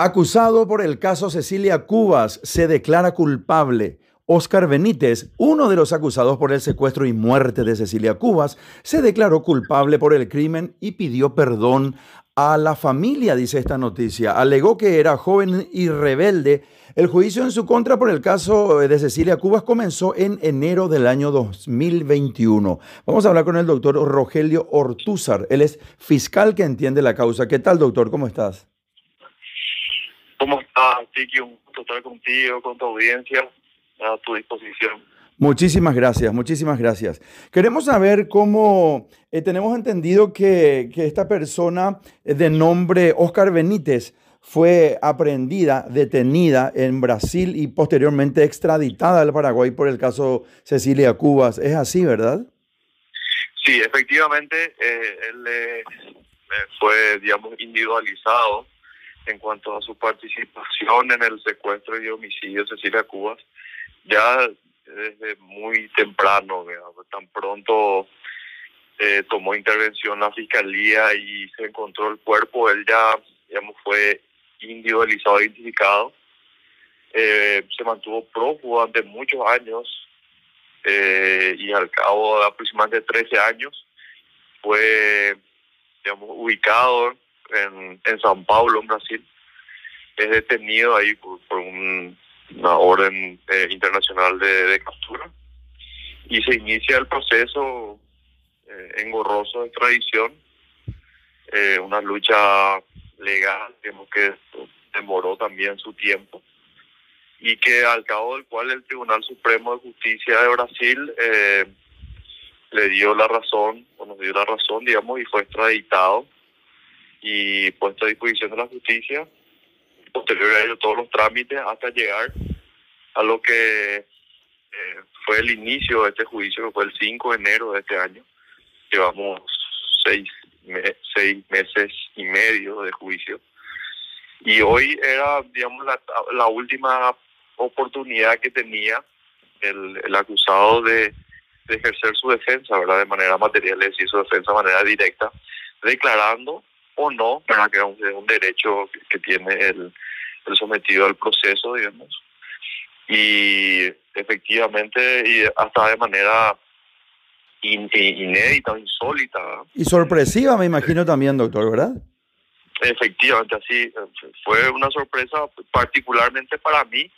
Acusado por el caso Cecilia Cubas, se declara culpable. Oscar Benítez, uno de los acusados por el secuestro y muerte de Cecilia Cubas, se declaró culpable por el crimen y pidió perdón a la familia, dice esta noticia. Alegó que era joven y rebelde. El juicio en su contra por el caso de Cecilia Cubas comenzó en enero del año 2021. Vamos a hablar con el doctor Rogelio Ortúzar. Él es fiscal que entiende la causa. ¿Qué tal, doctor? ¿Cómo estás? ¿Cómo estás, Tiki? Un gusto estar contigo, con tu audiencia, a tu disposición. Muchísimas gracias, muchísimas gracias. Queremos saber cómo eh, tenemos entendido que, que, esta persona de nombre Oscar Benítez fue aprehendida, detenida en Brasil y posteriormente extraditada al Paraguay por el caso Cecilia Cubas. ¿Es así, verdad? Sí, efectivamente, eh, él eh, fue, digamos, individualizado en cuanto a su participación en el secuestro y homicidio de Cecilia Cubas, ya desde muy temprano, tan pronto eh, tomó intervención la fiscalía y se encontró el cuerpo, él ya, digamos, fue individualizado, identificado, eh, se mantuvo prófugo durante muchos años eh, y al cabo de aproximadamente 13 años fue, digamos, ubicado en, en San Paulo, en Brasil. Es detenido ahí por, una orden eh, internacional de, captura. Y se inicia el proceso eh, engorroso de extradición, eh, una lucha legal que demoró también su tiempo. Y que al cabo del cual el Tribunal Supremo de Justicia de Brasil eh, le dio la razón, o nos dio la razón, digamos, y fue extraditado y puesto a disposición de la justicia. Posterior a ello, todos los trámites hasta llegar a lo que eh, fue el inicio de este juicio, que fue el 5 de enero de este año. Llevamos seis, seis meses y medio de juicio. Y hoy era, digamos, la, la última oportunidad que tenía el, el acusado de, de, ejercer su defensa, ¿verdad? De manera material, es decir, su defensa de manera directa, declarando o no, para que es un, derecho que, tiene el, el, sometido al proceso, digamos. Y efectivamente, y hasta de manera inédita, insólita. Y sorpresiva, me imagino también, doctor, ¿verdad? Efectivamente, así fue una sorpresa particularmente para mí.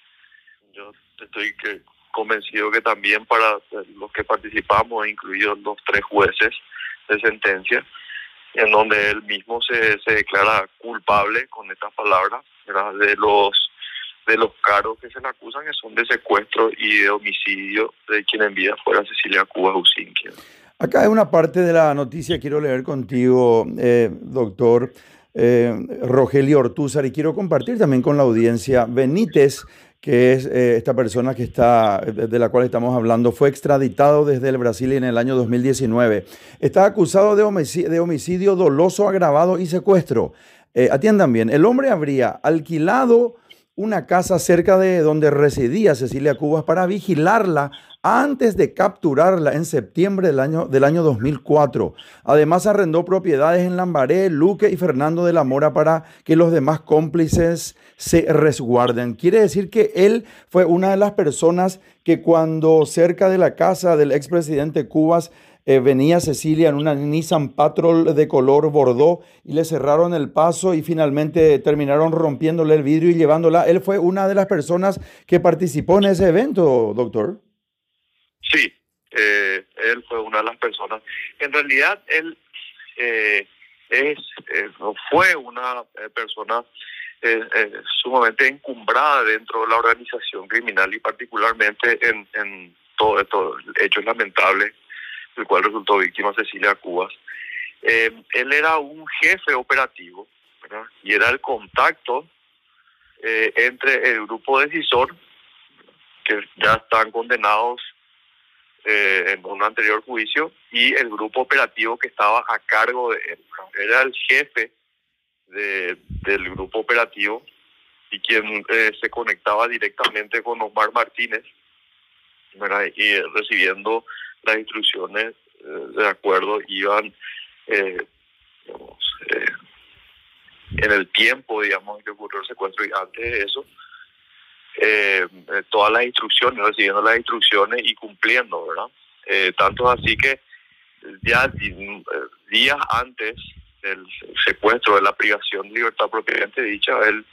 Yo estoy que, convencido que también para los que participamos, incluidos los tres jueces de sentencia, en donde él mismo se, se declara culpable con estas palabras de los de los cargos que se le acusan que son de secuestro y de homicidio de quien en vida fuera Cecilia Cuba Usinqui. Acá hay una parte de la noticia quiero leer contigo, eh, doctor eh, Rogelio Ortúzar, y quiero compartir también con la audiencia. Benítez que es eh, esta persona que está, de la cual estamos hablando, fue extraditado desde el Brasil en el año 2019. Está acusado de homicidio, de homicidio doloso, agravado y secuestro. Eh, atiendan bien, el hombre habría alquilado una casa cerca de donde residía Cecilia Cubas para vigilarla antes de capturarla en septiembre del año, del año 2004. Además arrendó propiedades en Lambaré, Luque y Fernando de la Mora para que los demás cómplices se resguarden. Quiere decir que él fue una de las personas que cuando cerca de la casa del expresidente Cubas eh, venía Cecilia en una Nissan Patrol de color bordó y le cerraron el paso y finalmente terminaron rompiéndole el vidrio y llevándola. Él fue una de las personas que participó en ese evento, doctor. Sí, eh, él fue una de las personas. En realidad, él eh, es eh, fue una persona sumamente encumbrada dentro de la organización criminal y particularmente en, en todo estos hechos lamentables, del cual resultó víctima Cecilia Cubas. él era un jefe operativo y era el contacto entre el grupo decisor, que ya están condenados eh, en un anterior juicio y el grupo operativo que estaba a cargo de él. Era el jefe de, del grupo operativo y quien eh, se conectaba directamente con Omar Martínez y recibiendo las instrucciones eh, de acuerdo iban digamos, en el tiempo, digamos, que ocurrió el secuestro y antes de eso, eh, todas las instrucciones, recibiendo las instrucciones y cumpliendo, ¿verdad? Eh, tanto así que ya días antes del secuestro, de la privación de libertad propiamente dicha, él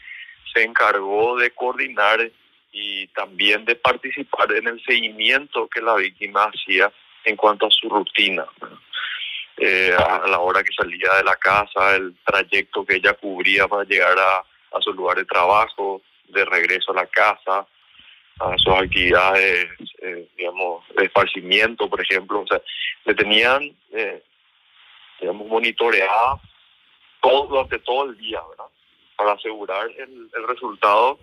se encargó de coordinar y también de participar en el seguimiento que la víctima hacía en cuanto a su rutina. Eh, a la hora que salía de la casa, el trayecto que ella cubría para llegar a su lugar de trabajo, de regreso a la casa, a sus actividades, eh, digamos, de esparcimiento, por ejemplo. O sea, le tenían, eh, digamos, monitoreada durante todo el día, ¿verdad? Para asegurar el, el resultado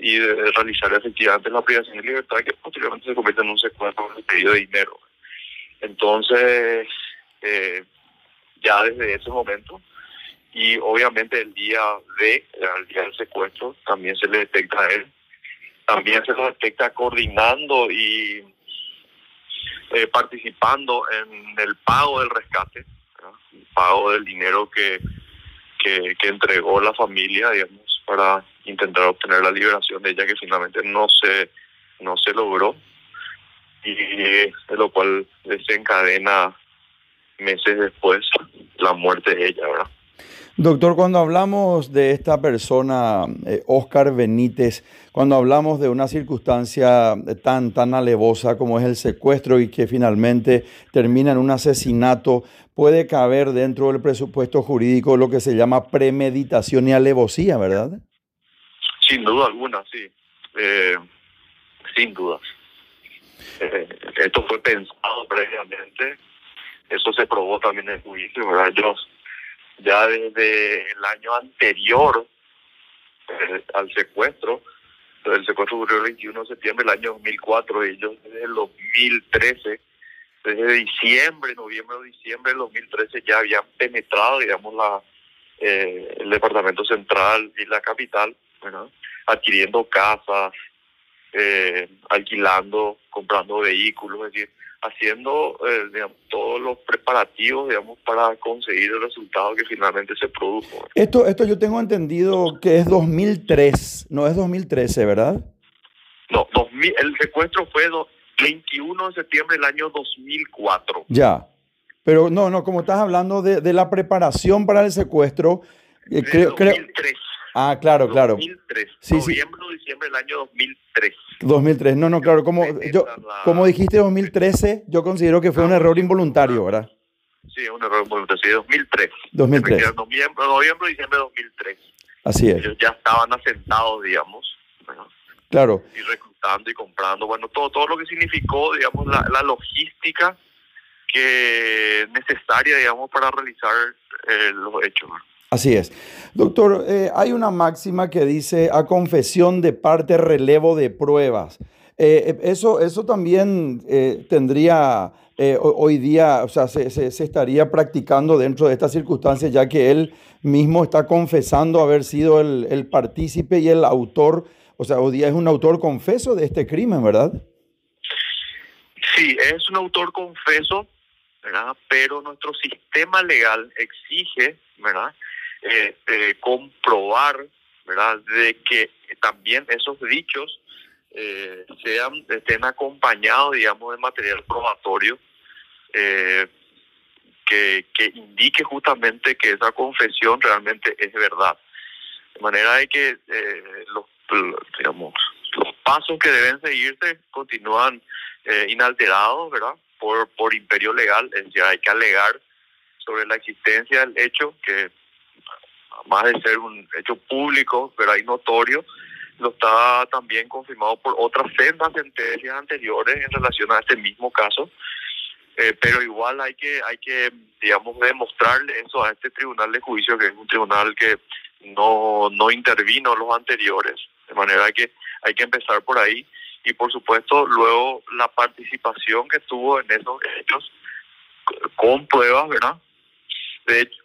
y realizar efectivamente la privación de libertad que posteriormente se convierte en un secuestro el pedido de dinero. Entonces, eh, ya desde ese momento, y obviamente el día de, el día del secuestro, también se le detecta a él, también se lo detecta coordinando y eh, participando en el pago del rescate, el pago del dinero que, que, entregó la familia, digamos, para intentar obtener la liberación de ella que finalmente no se no se logró y de lo cual desencadena meses después la muerte de ella, ¿verdad? Doctor, cuando hablamos de esta persona, eh, Oscar Benítez, cuando hablamos de una circunstancia tan, tan alevosa como es el secuestro y que finalmente termina en un asesinato, puede caber dentro del presupuesto jurídico lo que se llama premeditación y alevosía, ¿verdad? Sin duda alguna, sí. Eh, sin dudas. Eh, esto fue pensado previamente, eso se probó también en el juicio, ¿verdad? Ellos ya desde el año anterior eh, al secuestro, el secuestro ocurrió el 21 de septiembre del año 2004, ellos desde el 2013, desde diciembre, noviembre o diciembre del 2013 ya habían penetrado, digamos, la el departamento central y la capital adquiriendo casas, eh, alquilando, comprando vehículos, es decir, haciendo eh, todos los preparativos, digamos, para conseguir el resultado que finalmente se produjo. Esto, esto yo tengo entendido que es 2003, no es 2013, ¿verdad? No, el secuestro fue el 21 de septiembre del año 2004. Ya, pero no, no, como estás hablando de, de la preparación para el secuestro, eh, creo, 2003. Ah, claro, claro. 2003. Sí, noviembre o diciembre del año 2003. 2003. No, no, claro. Como, yo, como dijiste 2013, yo considero que fue un error involuntario, ¿verdad? Sí, un error involuntario. Sí, 2003. 2003. Noviembre, noviembre diciembre de 2003. Así es. Ellos ya estaban asentados, digamos. Claro. Y reclutando y comprando. Bueno, todo, todo lo que significó, digamos, la, la logística que necesaria, digamos, para realizar eh, los hechos. Así es. Doctor, eh, hay una máxima que dice a confesión de parte relevo de pruebas. Eh, eh, eso, eso también tendría hoy día, o sea, se, se, estaría practicando dentro de estas circunstancias, ya que él mismo está confesando haber sido el, el partícipe y el autor, o sea, hoy día es un autor confeso de este crimen, ¿verdad? Sí, es un autor confeso, ¿verdad? Pero nuestro sistema legal exige, ¿verdad? Eh, comprobar, ¿verdad?, de que también esos dichos eh, sean estén acompañados, digamos, de material probatorio eh, que, que indique justamente que esa confesión realmente es verdad. De manera de que eh, los, digamos, los pasos que deben seguirse continúan inalterados, ¿verdad? Por, por imperio legal, es decir, hay que alegar sobre la existencia del hecho que más de ser un hecho público, pero hay notorio, lo está también confirmado por otras sendas sentencias anteriores en relación a este mismo caso. Eh, pero igual hay que, hay que, digamos, demostrarle eso a este tribunal de juicio, que es un tribunal que no, no intervino los anteriores. De manera que hay que empezar por ahí. Y por supuesto, luego la participación que tuvo en esos hechos con pruebas, ¿verdad? De hecho,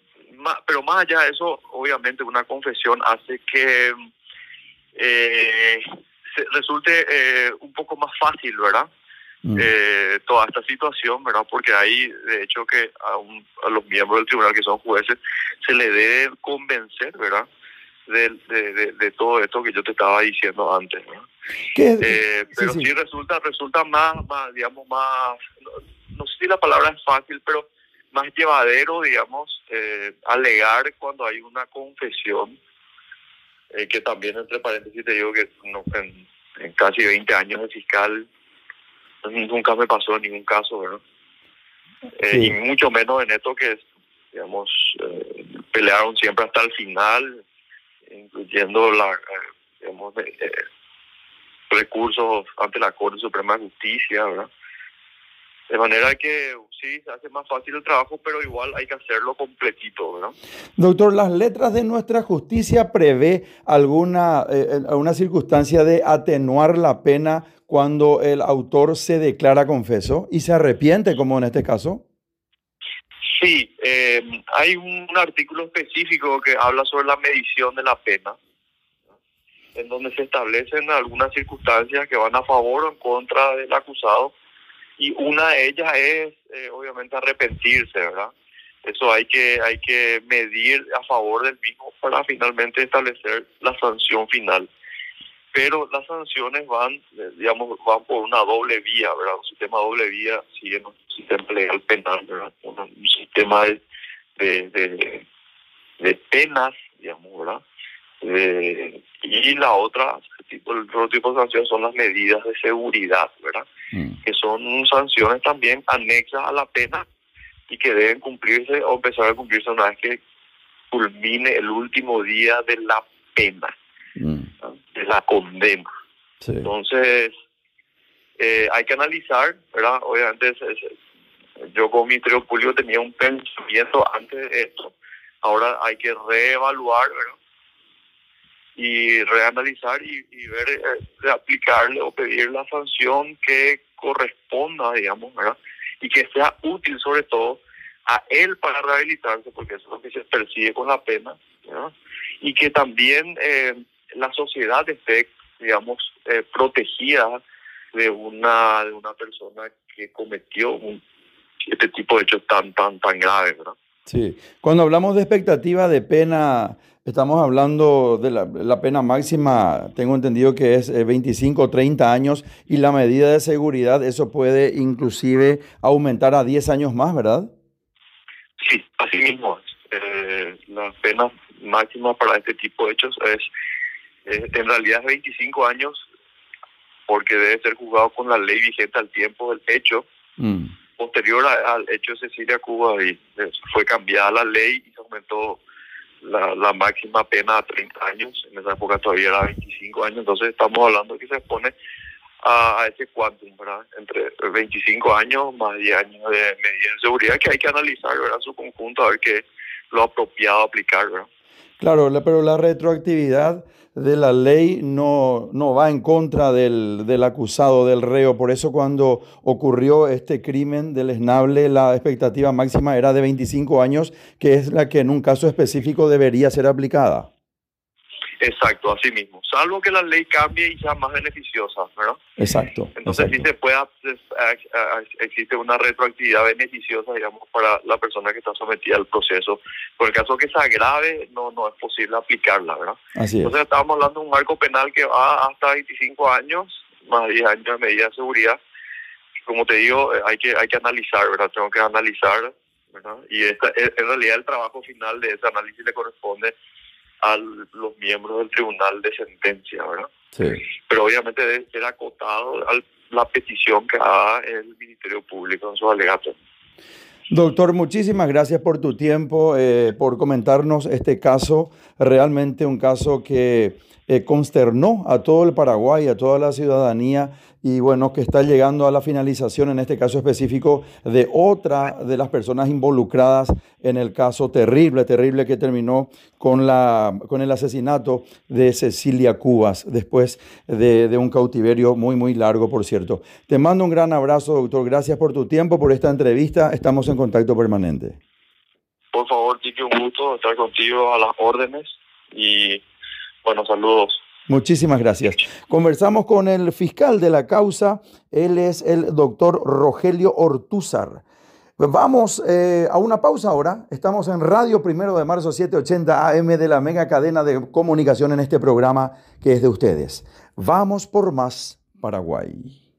pero más allá de eso, obviamente una confesión hace que eh, resulte eh, un poco más fácil, ¿verdad? mm. eh, toda esta situación, ¿verdad? Porque hay, de hecho, que a, a, los miembros del tribunal que son jueces se le debe convencer, ¿verdad? De, de, de, todo esto que yo te estaba diciendo antes, ¿no? Eh, pero sí, resulta resulta más, más digamos, más, no, sé si la palabra es fácil, pero más llevadero, digamos, eh, alegar cuando hay una confesión, eh, que también, entre paréntesis, te digo que no, en, casi 20 años de fiscal nunca me pasó en ningún caso, ¿verdad? y mucho menos en esto que, digamos, pelearon siempre hasta el final, incluyendo la, digamos, recursos ante la Corte Suprema de Justicia, ¿verdad? De manera que sí, se hace más fácil el trabajo, pero igual hay que hacerlo completito, ¿verdad? Doctor, ¿las letras de nuestra justicia prevé alguna, eh, alguna circunstancia de atenuar la pena cuando el autor se declara confeso y se arrepiente, como en este caso? Sí, eh, hay un artículo específico que habla sobre la medición de la pena en donde se establecen algunas circunstancias que van a favor o en contra del acusado y una de ellas es eh, obviamente arrepentirse, ¿verdad? Eso hay que hay que medir a favor del mismo para finalmente establecer la sanción final. Pero las sanciones van, eh, digamos, van por una doble vía, ¿verdad? Un sistema doble vía sigue un sistema legal penal, ¿verdad? Un, sistema de, de, de penas, digamos, ¿verdad? Eh, y la otra, tipo, el otro tipo de sanciones son las medidas de seguridad, ¿verdad? Mm. Que son sanciones también anexas a la pena y que deben cumplirse o empezar a cumplirse una vez que culmine el último día de la pena, mm. de la condena. Entonces, eh, hay que analizar, ¿verdad? Obviamente, yo con mi trío público tenía un pensamiento antes de esto. Ahora hay que reevaluar, ¿verdad? Y reanalizar y, ver, eh, aplicarle o pedir la sanción que corresponda, digamos, ¿verdad? Y que sea útil sobre todo a él para rehabilitarse, porque eso es lo que se persigue con la pena, ¿verdad? Y que también eh, la sociedad esté, digamos, eh, protegida de una, de una persona que cometió un, este tipo de hechos tan, tan, tan graves, ¿verdad? Sí, cuando hablamos de expectativa de pena, estamos hablando de la, pena máxima, tengo entendido que es 25 o 30 años y la medida de seguridad, eso puede inclusive aumentar a 10 años más, ¿verdad? Sí, así mismo. Eh, la pena máxima para este tipo de hechos es, en realidad es 25 años porque debe ser juzgado con la ley vigente al tiempo del hecho. Posterior al hecho de Cecilia Cuba y eh, fue cambiada la ley y se aumentó la, máxima pena a 30 años, en esa época todavía era 25 años, entonces estamos hablando que se pone a, ese quantum, ¿verdad? Entre 25 años más 10 años de medida de seguridad que hay que analizar, ¿verdad? Su conjunto, a ver qué es lo apropiado aplicar, ¿verdad? Claro, pero la retroactividad de la ley no, no va en contra del, del, acusado, del reo. Por eso cuando ocurrió este crimen del esnable, la expectativa máxima era de 25 años, que es la que en un caso específico debería ser aplicada. Exacto, así mismo. Salvo que la ley cambie y sea más beneficiosa, ¿verdad? Exacto. Entonces sí se puede, existe una retroactividad beneficiosa, digamos, para la persona que está sometida al proceso. Por el caso que se agrave, no, no es posible aplicarla, ¿verdad? Así es. Entonces estamos hablando de un marco penal que va hasta 25 años, más 10 años de medida de seguridad. Como te digo, eh, hay que, hay que analizar, ¿verdad? Tengo que analizar, ¿verdad? Y esta, en realidad el trabajo final de ese análisis le corresponde a los miembros del tribunal de sentencia, ¿verdad? Sí. Pero obviamente debe ser acotado a la petición que haga el Ministerio Público en su alegato. Doctor, muchísimas gracias por tu tiempo, eh, por comentarnos este caso, realmente un caso que eh, consternó a todo el Paraguay, a toda la ciudadanía y bueno, que está llegando a la finalización, en este caso específico, de otra de las personas involucradas en el caso terrible, terrible que terminó con, la, con el asesinato de Cecilia Cubas, después de, un cautiverio muy, muy largo, por cierto. Te mando un gran abrazo, doctor. Gracias por tu tiempo, por esta entrevista. Estamos en contacto permanente. Por favor, Tiki, un gusto estar contigo a las órdenes y bueno, saludos. Muchísimas gracias. Conversamos con el fiscal de la causa, él es el doctor Rogelio Ortúzar. Vamos eh, a una pausa ahora. Estamos en Radio Primero de Marzo 780 AM de la mega cadena de comunicación en este programa que es de ustedes. Vamos por más Paraguay.